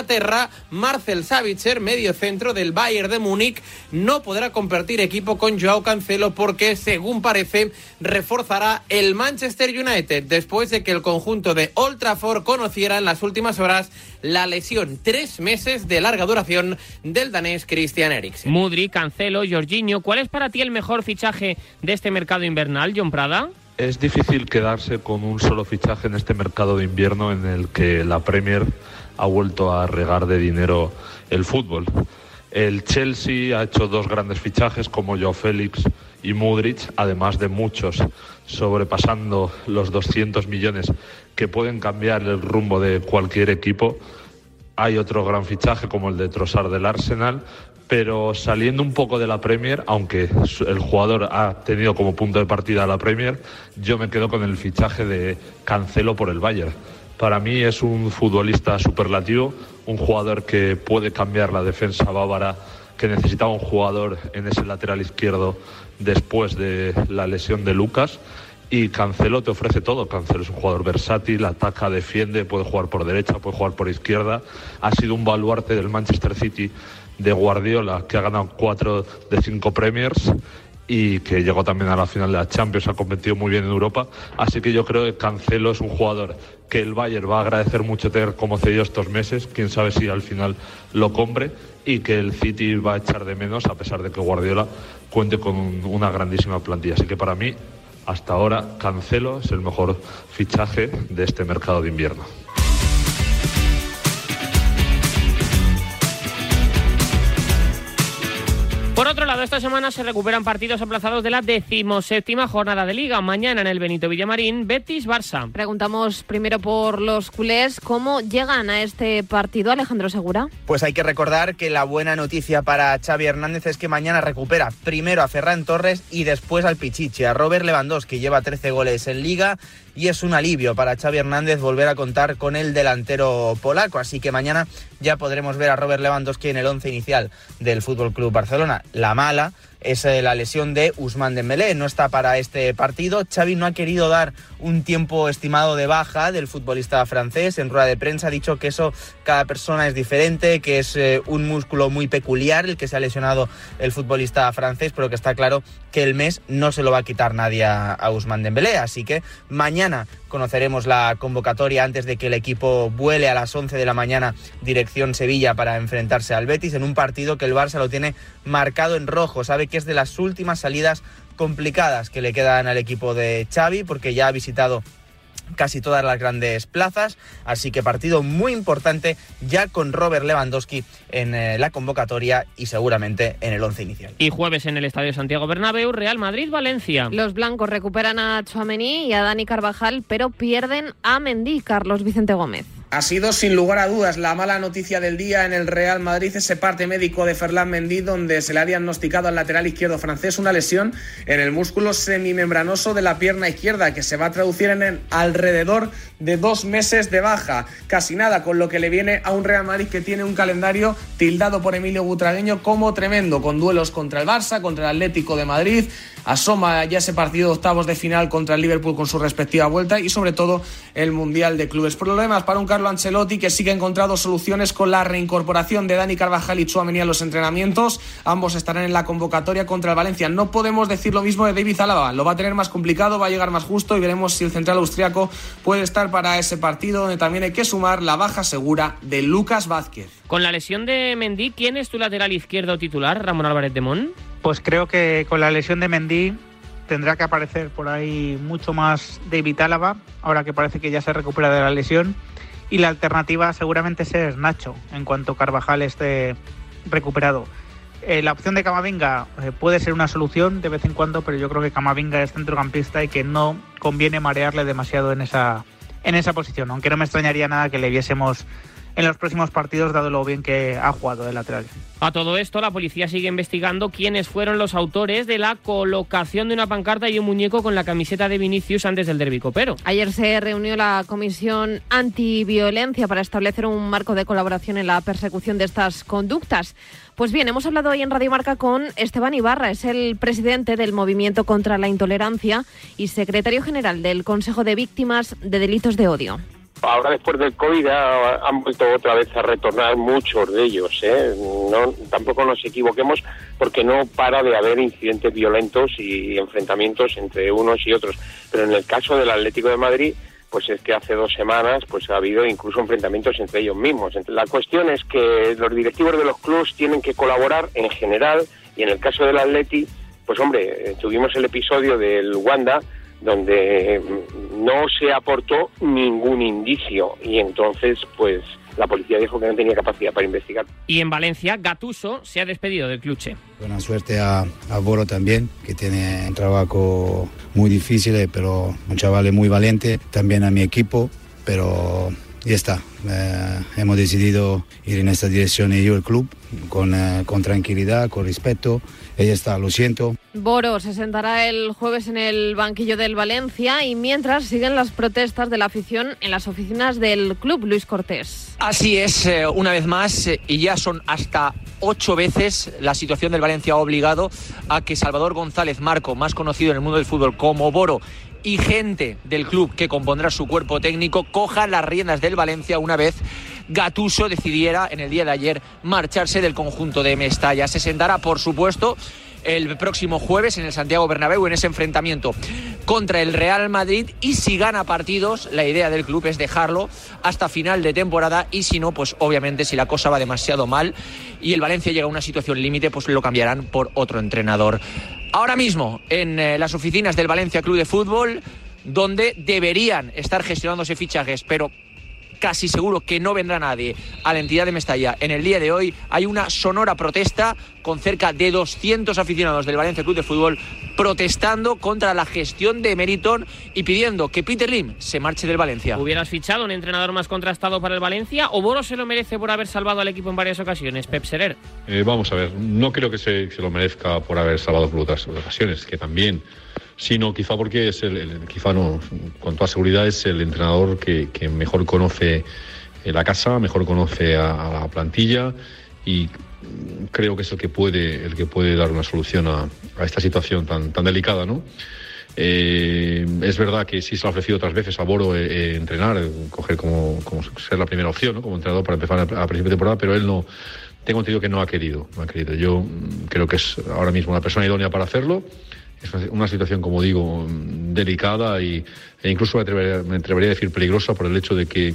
Marcel Savitzer, medio centro del Bayern de Múnich, no podrá compartir equipo con Joao Cancelo porque, según parece, reforzará el Manchester United después de que el conjunto de Old Trafford conociera en las últimas horas la lesión tres meses de larga duración del danés Christian Eriksen. Mudri, Cancelo, Jorginho, ¿cuál es para ti el mejor fichaje de este mercado invernal, John Prada? Es difícil quedarse con un solo fichaje en este mercado de invierno en el que la Premier ha vuelto a regar de dinero el fútbol. El Chelsea ha hecho dos grandes fichajes como Joe Félix y Mudrich, además de muchos sobrepasando los 200 millones que pueden cambiar el rumbo de cualquier equipo. Hay otro gran fichaje como el de Trossard del Arsenal, pero saliendo un poco de la Premier, aunque el jugador ha tenido como punto de partida la Premier, yo me quedo con el fichaje de Cancelo por el Bayern. Para mí es un futbolista superlativo, un jugador que puede cambiar la defensa bávara, que necesitaba un jugador en ese lateral izquierdo después de la lesión de Lucas. Y Cancelo te ofrece todo. Cancelo es un jugador versátil, ataca, defiende, puede jugar por derecha, puede jugar por izquierda. Ha sido un baluarte del Manchester City de Guardiola, que ha ganado cuatro de cinco Premiers y que llegó también a la final de la Champions, ha competido muy bien en Europa. Así que yo creo que Cancelo es un jugador que el Bayern va a agradecer mucho tener como cedido estos meses, quién sabe si al final lo compre, y que el City va a echar de menos, a pesar de que Guardiola cuente con una grandísima plantilla. Así que para mí, hasta ahora, Cancelo es el mejor fichaje de este mercado de invierno. Por otro esta semana se recuperan partidos aplazados de la decimoséptima jornada de Liga. Mañana en el Benito Villamarín, Betis-Barça. Preguntamos primero por los culés, ¿cómo llegan a este partido, Alejandro Segura? Pues hay que recordar que la buena noticia para Xavi Hernández es que mañana recupera primero a Ferran Torres y después al Pichichi, a Robert Lewandowski, que lleva 13 goles en Liga y es un alivio para Xavi Hernández volver a contar con el delantero polaco. Así que mañana ya podremos ver a Robert Lewandowski en el once inicial del Fútbol Club Barcelona. La mala mala es eh, la lesión de Usman Dembélé. No está para este partido. Xavi no ha querido dar un tiempo estimado de baja del futbolista francés. En rueda de prensa ha dicho que eso cada persona es diferente, que es eh, un músculo muy peculiar el que se ha lesionado el futbolista francés, pero que está claro que el mes no se lo va a quitar nadie a, a Usman Dembélé. Así que mañana conoceremos la convocatoria antes de que el equipo vuele a las 11 de la mañana dirección Sevilla para enfrentarse al Betis en un partido que el Barça lo tiene marcado en rojo. Sabe que es de las últimas salidas complicadas que le quedan al equipo de Xavi porque ya ha visitado casi todas las grandes plazas, así que partido muy importante ya con Robert Lewandowski en eh, la convocatoria y seguramente en el once inicial. Y jueves en el Estadio Santiago Bernabéu, Real Madrid-Valencia. Los blancos recuperan a Chouameni y a Dani Carvajal, pero pierden a Mendy, Carlos Vicente Gómez. Ha sido sin lugar a dudas la mala noticia del día en el Real Madrid, ese parte médico de Ferland Mendy, donde se le ha diagnosticado al lateral izquierdo francés una lesión en el músculo semimembranoso de la pierna izquierda, que se va a traducir en alrededor de dos meses de baja. Casi nada, con lo que le viene a un Real Madrid que tiene un calendario tildado por Emilio Butragueño como tremendo, con duelos contra el Barça, contra el Atlético de Madrid. Asoma ya ese partido de octavos de final contra el Liverpool con su respectiva vuelta y sobre todo el Mundial de Clubes. Problemas para un Carlo Ancelotti que sigue encontrado soluciones con la reincorporación de Dani Carvajal y Chouameni a los entrenamientos. Ambos estarán en la convocatoria contra el Valencia. No podemos decir lo mismo de David Alaba. Lo va a tener más complicado, va a llegar más justo y veremos si el central austriaco puede estar para ese partido donde también hay que sumar la baja segura de Lucas Vázquez. Con la lesión de Mendy, ¿quién es tu lateral izquierdo titular, Ramón Álvarez de Mon? Pues creo que con la lesión de Mendy tendrá que aparecer por ahí mucho más David Álava, ahora que parece que ya se recupera de la lesión. Y la alternativa seguramente es Nacho, en cuanto Carvajal esté recuperado. Eh, la opción de Camavinga eh, puede ser una solución de vez en cuando, pero yo creo que Camavinga es centrocampista y que no conviene marearle demasiado en esa, en esa posición, aunque no me extrañaría nada que le viésemos en los próximos partidos, dado lo bien que ha jugado de lateral. A todo esto, la policía sigue investigando quiénes fueron los autores de la colocación de una pancarta y un muñeco con la camiseta de Vinicius antes del derbi copero. Ayer se reunió la Comisión Antiviolencia para establecer un marco de colaboración en la persecución de estas conductas. Pues bien, hemos hablado hoy en Radio Marca con Esteban Ibarra, es el presidente del Movimiento contra la Intolerancia y secretario general del Consejo de Víctimas de Delitos de Odio. Ahora después del COVID han vuelto otra vez a retornar muchos de ellos. ¿eh? No, tampoco nos equivoquemos porque no para de haber incidentes violentos y enfrentamientos entre unos y otros. Pero en el caso del Atlético de Madrid, pues es que hace dos semanas pues ha habido incluso enfrentamientos entre ellos mismos. La cuestión es que los directivos de los clubes tienen que colaborar en general y en el caso del Atleti, pues hombre, eh, tuvimos el episodio del Wanda donde no se aportó ningún indicio y entonces pues la policía dijo que no tenía capacidad para investigar. Y en Valencia, Gatuso se ha despedido del cluche. Buena suerte a, a Boro también, que tiene un trabajo muy difícil, pero un chaval muy valiente. También a mi equipo, pero ya está. Eh, hemos decidido ir en esta dirección y yo el club con, eh, con tranquilidad, con respeto. Ella está, lo siento. Boro se sentará el jueves en el banquillo del Valencia y mientras siguen las protestas de la afición en las oficinas del club Luis Cortés. Así es, eh, una vez más, eh, y ya son hasta ocho veces la situación del Valencia ha obligado a que Salvador González Marco, más conocido en el mundo del fútbol como Boro, y gente del club que compondrá su cuerpo técnico coja las riendas del Valencia una vez Gatuso decidiera en el día de ayer marcharse del conjunto de Mestalla. Se sentará, por supuesto, el próximo jueves en el Santiago Bernabéu en ese enfrentamiento contra el Real Madrid y si gana partidos la idea del club es dejarlo hasta final de temporada y si no pues obviamente si la cosa va demasiado mal y el Valencia llega a una situación límite pues lo cambiarán por otro entrenador. Ahora mismo en eh, las oficinas del Valencia Club de Fútbol donde deberían estar gestionándose fichajes pero casi seguro que no vendrá nadie a la entidad de Mestalla. En el día de hoy hay una sonora protesta con cerca de 200 aficionados del Valencia Club de Fútbol protestando contra la gestión de Meriton y pidiendo que Peter Lim se marche del Valencia. ¿Hubieras fichado un entrenador más contrastado para el Valencia o Boro se lo merece por haber salvado al equipo en varias ocasiones? Pep Serer. Eh, vamos a ver, no creo que se, se lo merezca por haber salvado por otras ocasiones, que también sino quizá porque es el, el- quizá no, con toda seguridad es el entrenador que, mejor conoce eh, la casa, mejor conoce a, la plantilla y creo que es el que puede, el que puede dar una solución a, esta situación tan, tan delicada, ¿no? Eh, es verdad que sí se ha ofrecido otras veces a Boro eh, entrenar, coger como, como ser la primera opción, ¿no? como entrenador para empezar a, a principio de temporada, pero él no, tengo entendido que no ha querido, no ha querido. Yo creo que es ahora mismo la persona idónea para hacerlo. Es una- situación, como digo, delicada y, e incluso me atrevería, me atrevería a decir peligrosa por el hecho de que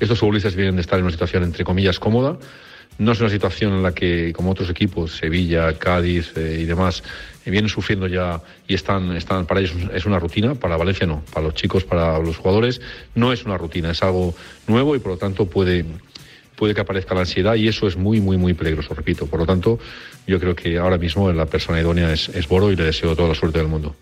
estos futbolistas vienen de estar en una situación, entre comillas, cómoda. No es una situación en la que, como otros equipos, Sevilla, Cádiz eh, y demás, eh, vienen sufriendo ya y están, están, para ellos es una rutina, para Valencia no, para los chicos, para los jugadores, no es una rutina, es algo nuevo y por lo tanto puede, puede que aparezca la ansiedad y eso es muy, muy, muy peligroso, repito. Por lo tanto, yo creo que ahora mismo la persona idónea es, es Boro y le deseo toda la suerte del mundo.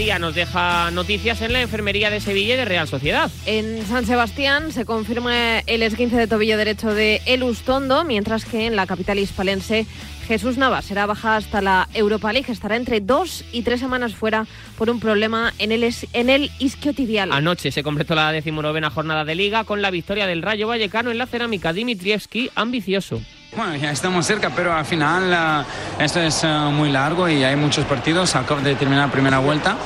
Día nos deja noticias en la enfermería de Sevilla y de Real Sociedad. En San Sebastián se confirma el esguince de tobillo derecho de Elus Tondo, mientras que en la capital hispalense Jesús Navas será baja hasta la Europa League. Estará entre dos y tres semanas fuera por un problema en el, es- en el isquiotibial. Anoche se completó la decimonovena jornada de Liga con la victoria del Rayo Vallecano en la cerámica Dimitrievski, ambicioso. Bueno, ya estamos cerca, pero al final ah, esto es ah, muy largo y hay muchos partidos. Acabo de terminar la primera vuelta.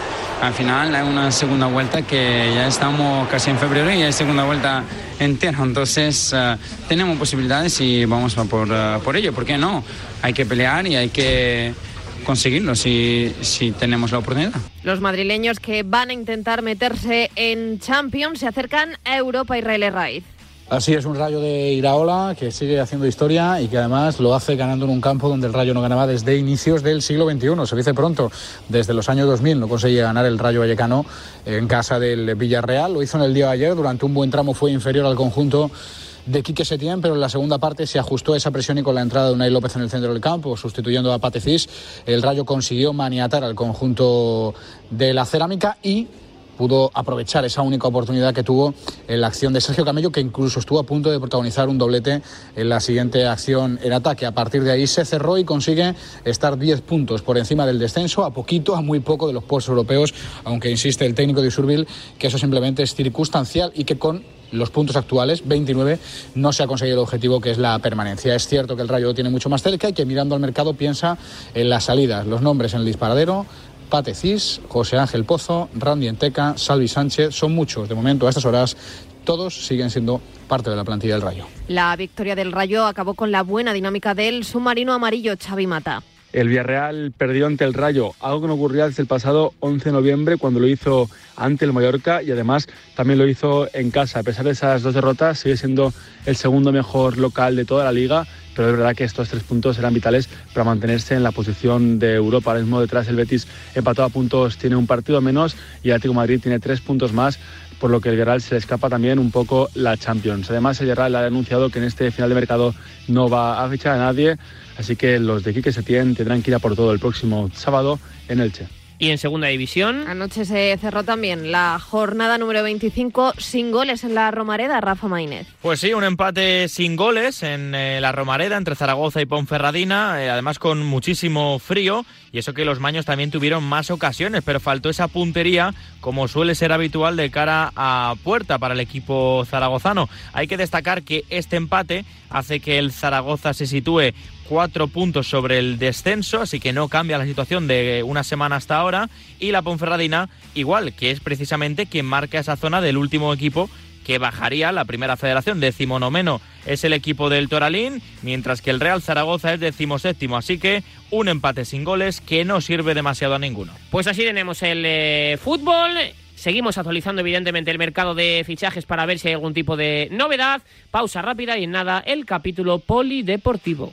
Al final hay una segunda vuelta que ya estamos casi en febrero y hay segunda vuelta entera. Entonces ah, tenemos posibilidades y vamos a por, por ello. ¿Por qué no? Hay que pelear y hay que conseguirlo si, si tenemos la oportunidad. Los madrileños que van a intentar meterse en Champions se acercan a Europa Israel Raiz. Así es, un rayo de Iraola que sigue haciendo historia y que además lo hace ganando en un campo donde el rayo no ganaba desde inicios del siglo XXI. Se dice pronto, desde los años 2000 no conseguía ganar el rayo vallecano en casa del Villarreal. Lo hizo en el día de ayer, durante un buen tramo fue inferior al conjunto de Quique Setién, pero en la segunda parte se ajustó a esa presión y con la entrada de Unai López en el centro del campo, sustituyendo a Patecís, el Rayo consiguió maniatar al conjunto de la cerámica y pudo aprovechar esa única oportunidad que tuvo en la acción de Sergio Camello, que incluso estuvo a punto de protagonizar un doblete en la siguiente acción en ataque. A partir de ahí se cerró y consigue estar 10 puntos por encima del descenso, a poquito, a muy poco de los puestos europeos, aunque insiste el técnico de Usurbil que eso simplemente es circunstancial y que con los puntos actuales, 29, no se ha conseguido el objetivo que es la permanencia. Es cierto que el Rayo tiene mucho más cerca y que mirando al mercado piensa en las salidas, los nombres en el disparadero. Pate Cis, José Ángel Pozo, Randy Enteca, Salvi Sánchez, son muchos de momento a estas horas. Todos siguen siendo parte de la plantilla del Rayo. La victoria del Rayo acabó con la buena dinámica del submarino amarillo Xavi Mata. El Villarreal perdió ante el Rayo, algo que no ocurría desde el pasado 11 de noviembre cuando lo hizo ante el Mallorca y además también lo hizo en casa. A pesar de esas dos derrotas, sigue siendo el segundo mejor local de toda la liga, pero es verdad que estos tres puntos eran vitales para mantenerse en la posición de Europa. Ahora mismo detrás el Betis empatado a puntos tiene un partido menos y el Atlético Madrid tiene tres puntos más por lo que el Villarreal se le escapa también un poco la Champions. Además, el Villarreal ha anunciado que en este final de mercado no va a fichar a nadie, así que los de Quique Setién tendrán que ir a por todo el próximo sábado en Elche. Y en segunda división. Anoche se cerró también la jornada número 25 sin goles en la Romareda, Rafa Maínez. Pues sí, un empate sin goles en eh, la Romareda entre Zaragoza y Ponferradina, eh, además con muchísimo frío y eso que los maños también tuvieron más ocasiones, pero faltó esa puntería como suele ser habitual de cara a puerta para el equipo zaragozano. Hay que destacar que este empate hace que el Zaragoza se sitúe cuatro puntos sobre el descenso, así que no cambia la situación de una semana hasta ahora. Y la Ponferradina, igual, que es precisamente quien marca esa zona del último equipo que bajaría la primera federación. Decimonomeno es el equipo del Toralín, mientras que el Real Zaragoza es decimoséptimo. Así que un empate sin goles que no sirve demasiado a ninguno. Pues así tenemos el eh, fútbol. Seguimos actualizando evidentemente el mercado de fichajes para ver si hay algún tipo de novedad. Pausa rápida y en nada el capítulo polideportivo.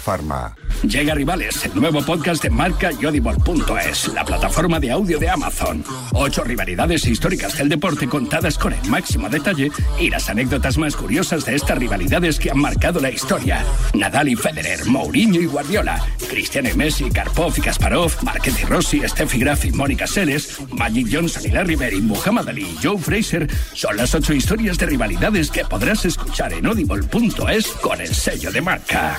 Pharma. Llega Rivales, el nuevo podcast de marca y audible.es, la plataforma de audio de Amazon. Ocho rivalidades históricas del deporte contadas con el máximo detalle y las anécdotas más curiosas de estas rivalidades que han marcado la historia. Nadal y Federer, Mourinho y Guardiola, Cristiano y Messi, Karpov y Kasparov, Marquez y Rossi, Steffi Graf y Mónica Seles, Magic Johnson y Larry Bird y Muhammad Ali y Joe Fraser son las ocho historias de rivalidades que podrás escuchar en audible.es con el sello de marca.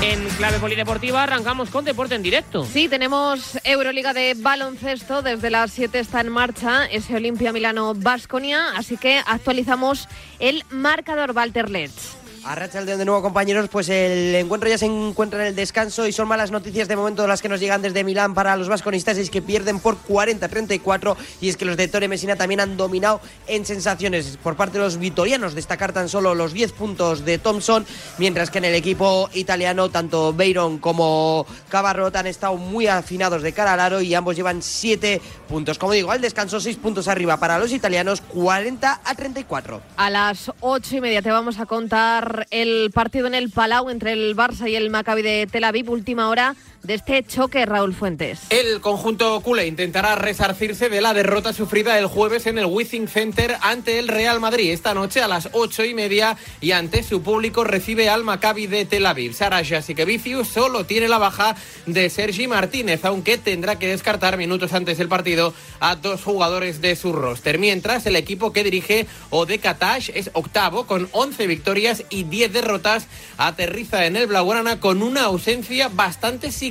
En clave polideportiva arrancamos con deporte en directo. Sí, tenemos Euroliga de baloncesto. Desde las 7 está en marcha ese Olimpia Milano Basconia. Así que actualizamos el marcador Walter Letts. Arracha el de nuevo, compañeros. Pues el encuentro ya se encuentra en el descanso y son malas noticias de momento las que nos llegan desde Milán para los vasconistas. Es que pierden por 40-34 y es que los de Torre Messina también han dominado en sensaciones por parte de los vitorianos. Destacar tan solo los 10 puntos de Thompson, mientras que en el equipo italiano, tanto Beiron como Cabarrot han estado muy afinados de cara al aro y ambos llevan 7 puntos. Como digo, al descanso, 6 puntos arriba para los italianos, 40 a 34. A las 8 y media te vamos a contar el partido en el Palau entre el Barça y el Maccabi de Tel Aviv, última hora de este choque, Raúl Fuentes. El conjunto culé intentará resarcirse de la derrota sufrida el jueves en el Withing Center ante el Real Madrid. Esta noche a las ocho y media y ante su público recibe al Maccabi de Tel Aviv. Sara Jasikevicius solo tiene la baja de Sergi Martínez, aunque tendrá que descartar minutos antes del partido a dos jugadores de su roster. Mientras el equipo que dirige Ode Katash es octavo con 11 victorias y 10 derrotas, aterriza en el Blaugrana con una ausencia bastante significativa.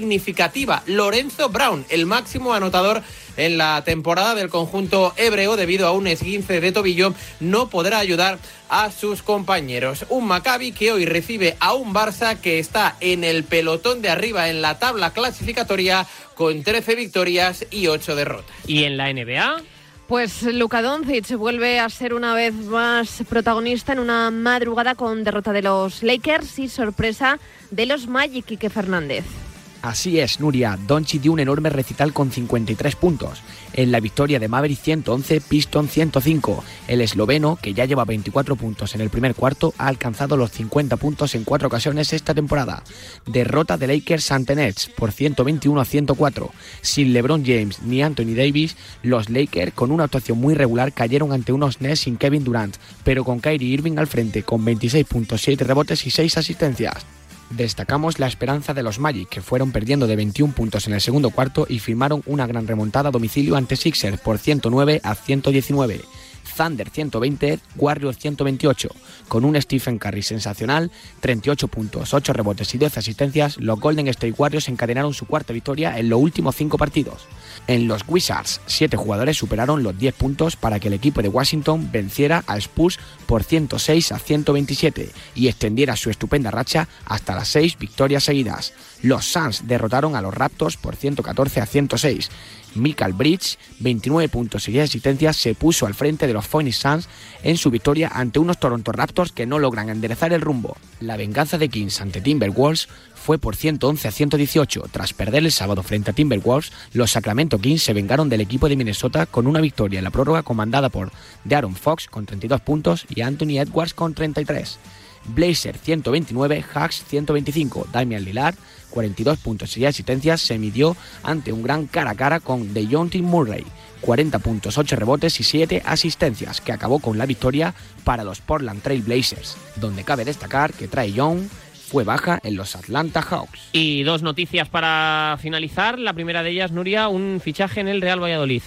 Lorenzo Brown, el máximo anotador en la temporada del conjunto hebreo debido a un esguince de tobillo, no podrá ayudar a sus compañeros. Un Maccabi que hoy recibe a un Barça que está en el pelotón de arriba en la tabla clasificatoria con 13 victorias y 8 derrotas. ¿Y en la NBA? Pues Luka Doncic vuelve a ser una vez más protagonista en una madrugada con derrota de los Lakers y sorpresa de los Magic Quique Fernández. Así es, Nuria. Doncic dio un enorme recital con 53 puntos. En la victoria de Maverick 111, Piston 105. El esloveno, que ya lleva 24 puntos en el primer cuarto, ha alcanzado los 50 puntos en cuatro ocasiones esta temporada. Derrota de Lakers ante Nets por 121 a 104. Sin LeBron James ni Anthony Davis, los Lakers, con una actuación muy regular, cayeron ante unos Nets sin Kevin Durant, pero con Kyrie Irving al frente con 26 puntos, 7 rebotes y 6 asistencias. Destacamos la esperanza de los Magic, que fueron perdiendo de 21 puntos en el segundo cuarto y firmaron una gran remontada a domicilio ante Sixers por 109 a 119. Thunder 120, Warriors 128. Con un Stephen Curry sensacional, 38 puntos, 8 rebotes y 10 asistencias, los Golden State Warriors encadenaron su cuarta victoria en los últimos 5 partidos. En los Wizards, 7 jugadores superaron los 10 puntos para que el equipo de Washington venciera a Spurs por 106 a 127 y extendiera su estupenda racha hasta las 6 victorias seguidas. Los Suns derrotaron a los Raptors por 114 a 106. Michael Bridge, 29 puntos y 10 asistencias, se puso al frente de los Phoenix Suns en su victoria ante unos Toronto Raptors que no logran enderezar el rumbo. La venganza de Kings ante Timberwolves fue por 111 a 118. Tras perder el sábado frente a Timberwolves, los Sacramento Kings se vengaron del equipo de Minnesota con una victoria en la prórroga comandada por De'Aaron Fox con 32 puntos y Anthony Edwards con 33. Blazer 129, Hawks 125, Damian Lillard 42 puntos y asistencias se midió ante un gran cara a cara con DeJounte Murray, 40 puntos, 8 rebotes y 7 asistencias, que acabó con la victoria para los Portland Trail Blazers, donde cabe destacar que Trae Young fue baja en los Atlanta Hawks. Y dos noticias para finalizar. La primera de ellas, Nuria, un fichaje en el Real Valladolid.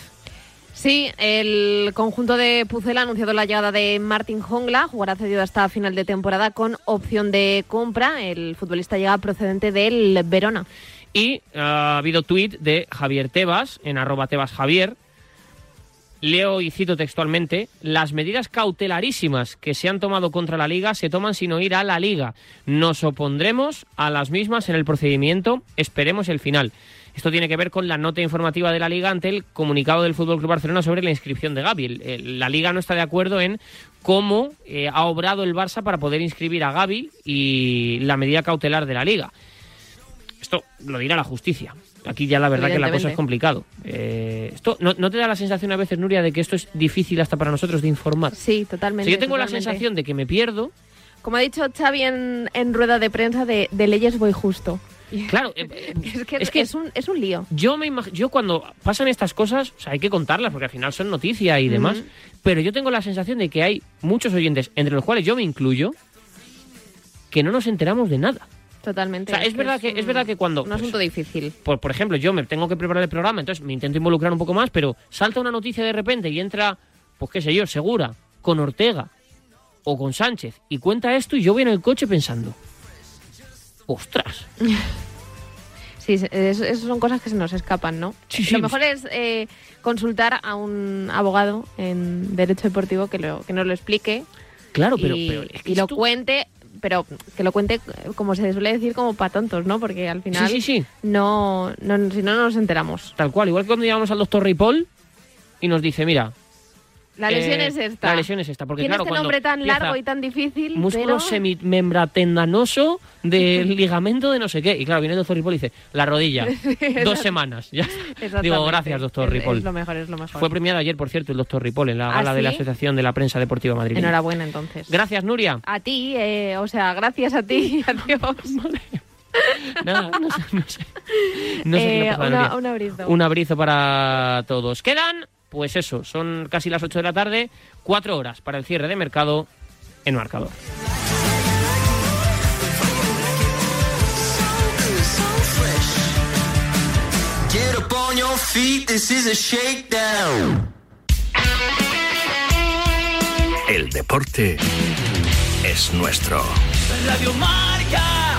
Sí, el conjunto de Pucela ha anunciado la llegada de Martín Jongla, jugará cedido hasta final de temporada con opción de compra. El futbolista llega procedente del Verona. Y ha habido tuit de Javier Tebas, en arroba Tebas Javier. Leo y cito textualmente, las medidas cautelarísimas que se han tomado contra la liga se toman sin oír a la liga. Nos opondremos a las mismas en el procedimiento, esperemos el final. Esto tiene que ver con la nota informativa de la Liga ante el comunicado del Fútbol Club Barcelona sobre la inscripción de Gaby. La Liga no está de acuerdo en cómo eh, ha obrado el Barça para poder inscribir a Gaby y la medida cautelar de la Liga. Esto lo dirá la justicia. Aquí ya la verdad que la cosa es complicado. Eh, esto ¿no, ¿No te da la sensación a veces, Nuria, de que esto es difícil hasta para nosotros de informar? Sí, totalmente. sea, yo tengo la sensación de que me pierdo. Como ha dicho Xavi en, en rueda de prensa, de, de leyes voy justo. <laughs> Claro, eh, es que, es que- es, un, es un lío. Yo me yo cuando pasan estas cosas, o sea, hay que contarlas porque al final son noticia y demás, pero yo tengo la sensación de que hay muchos oyentes, entre los cuales yo me incluyo, que no nos enteramos de nada. Totalmente. O sea, es verdad que- es verdad que cuando, Un pues, asunto difícil. Por, por ejemplo, yo me tengo que preparar el programa, entonces me intento involucrar un poco más, pero salta una noticia de repente y entra, pues qué sé yo, Segura, con Ortega o con Sánchez y cuenta esto y yo voy en el coche pensando, ostras, <laughs> Sí, es- es- esas son cosas que se nos escapan, ¿no? Sí, sí. Lo mejor es eh, consultar a un abogado en derecho deportivo que, lo, que nos lo explique. Claro, pero- y, pero es que y lo cuente, pero que lo cuente, eh, como se suele decir, como para tontos, ¿no? Porque al final, Sí, sí, sí. No, no, si no, no nos enteramos. tal cual, igual que cuando llegamos al doctor Ripoll y nos dice, mira, La lesión eh, es esta. La lesión es esta, porque Tiene claro, este nombre tan largo y tan difícil, músculo pero... semimembratendanoso del <laughs> ligamento de no sé qué. Y claro, viene el doctor Ripoll y dice, la rodilla, <laughs> dos semanas. Ya. Digo, gracias, doctor Es- Ripoll. Es lo mejor, es lo mejor. Fue premiado ayer, por cierto, el doctor Ripoll en la ¿Ah, gala de la? Asociación de la Prensa Deportiva Madrid. Enhorabuena, entonces. Gracias, Nuria. A ti, eh, o sea, gracias a ti, <laughs> adiós. Nada, no sé, no sé. No sé qué le Eh, pasa a una- Nuria. un abrizo. Un abrizo para todos. Quedan, pues eso, son casi las 8 de la tarde, cuatro horas para el cierre de mercado en marcador. El deporte es nuestro. Radio Marca.